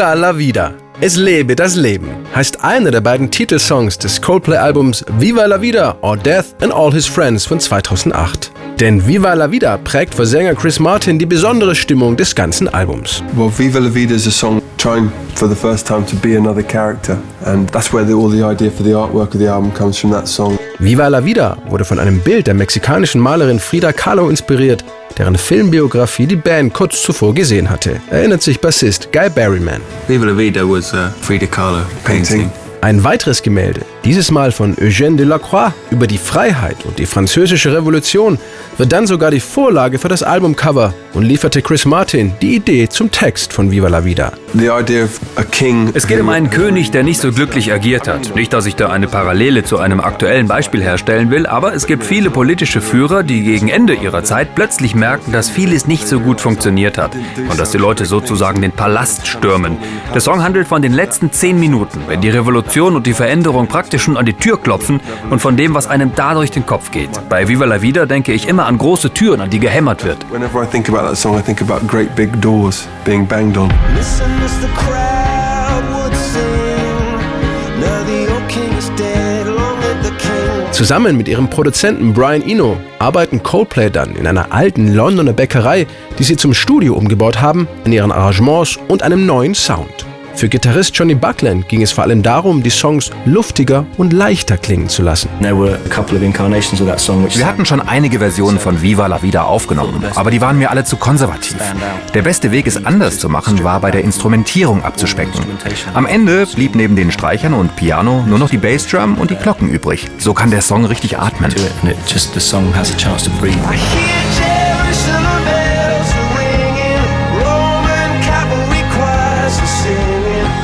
Viva la Vida. Es lebe das Leben heißt einer der beiden Titelsongs des Coldplay-Albums Viva la Vida or Death and All His Friends von 2008. Denn Viva la Vida prägt für Sänger Chris Martin die besondere Stimmung des ganzen Albums. Well, Viva la Vida is a song trying for the first time to be another character and that's where the, all the idea for the artwork of the album comes from that song. Viva la Vida wurde von einem Bild der mexikanischen Malerin Frida Kahlo inspiriert, deren Filmbiografie die Band kurz zuvor gesehen hatte, erinnert sich Bassist Guy Berryman. Viva la Vida was a Frida Kahlo painting. Ein weiteres Gemälde, dieses Mal von Eugène Delacroix über die Freiheit und die französische Revolution, wird dann sogar die Vorlage für das Albumcover und lieferte Chris Martin die Idee zum Text von Viva la Vida. Es geht um einen König, der nicht so glücklich agiert hat. Nicht, dass ich da eine Parallele zu einem aktuellen Beispiel herstellen will, aber es gibt viele politische Führer, die gegen Ende ihrer Zeit plötzlich merken, dass vieles nicht so gut funktioniert hat und dass die Leute sozusagen den Palast stürmen. Der Song handelt von den letzten zehn Minuten, wenn die Revolution und die Veränderung praktisch schon an die Tür klopfen und von dem, was einem da durch den Kopf geht. Bei Viva la Vida denke ich immer an große Türen, an die gehämmert wird. Whenever I think about that song, I think about great big doors being banged on. Listen Zusammen mit ihrem Produzenten Brian Eno arbeiten Coldplay dann in einer alten Londoner Bäckerei, die sie zum Studio umgebaut haben, an ihren Arrangements und einem neuen Sound. Für Gitarrist Johnny Buckland ging es vor allem darum, die Songs luftiger und leichter klingen zu lassen. Wir hatten schon einige Versionen von Viva la Vida aufgenommen, aber die waren mir alle zu konservativ. Der beste Weg, es anders zu machen, war bei der Instrumentierung abzuspecken. Am Ende blieb neben den Streichern und Piano nur noch die Bassdrum und die Glocken übrig. So kann der Song richtig atmen. I hear Jerusalem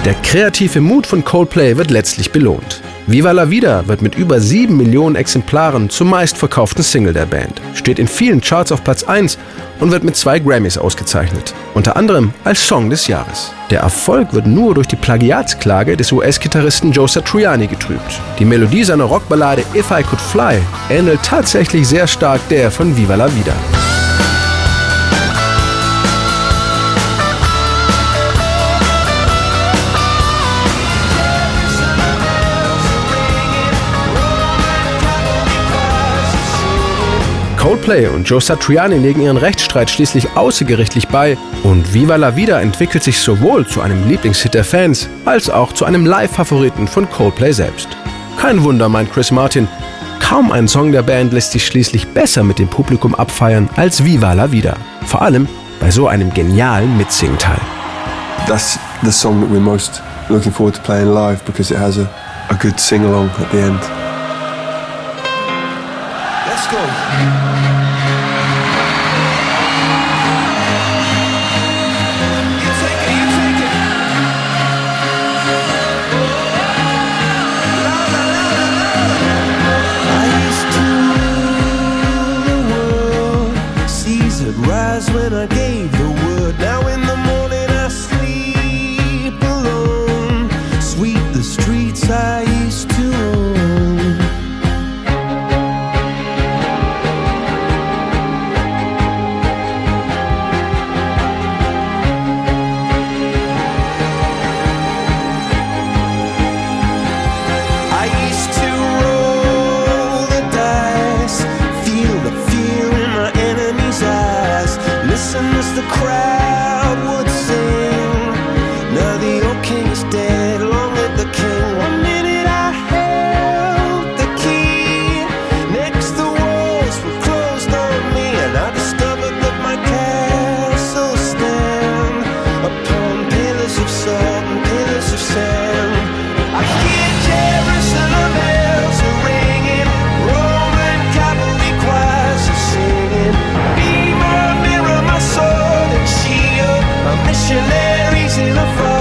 Der kreative Mut von Coldplay wird letztlich belohnt. Viva la Vida wird mit über 7 Millionen Exemplaren zum meistverkauften Single der Band, steht in vielen Charts auf Platz 1 und wird mit zwei Grammys ausgezeichnet, unter anderem als Song des Jahres. Der Erfolg wird nur durch die Plagiatsklage des US-Gitarristen Joe Satriani getrübt. Die Melodie seiner Rockballade If I Could Fly ähnelt tatsächlich sehr stark der von Viva la Vida. Coldplay und Joe Satriani legen ihren Rechtsstreit schließlich außergerichtlich bei und Viva la Vida entwickelt sich sowohl zu einem Lieblingshit der Fans als auch zu einem Live-Favoriten von Coldplay selbst. Kein Wunder, meint Chris Martin, kaum ein Song der Band lässt sich schließlich besser mit dem Publikum abfeiern als Viva la Vida. Vor allem bei so einem genialen Mitsingteil. That's the song that we're most looking forward to playing live because it has a, a good sing-along at the end. Let's go. rise when I gave dictionaries in a phone.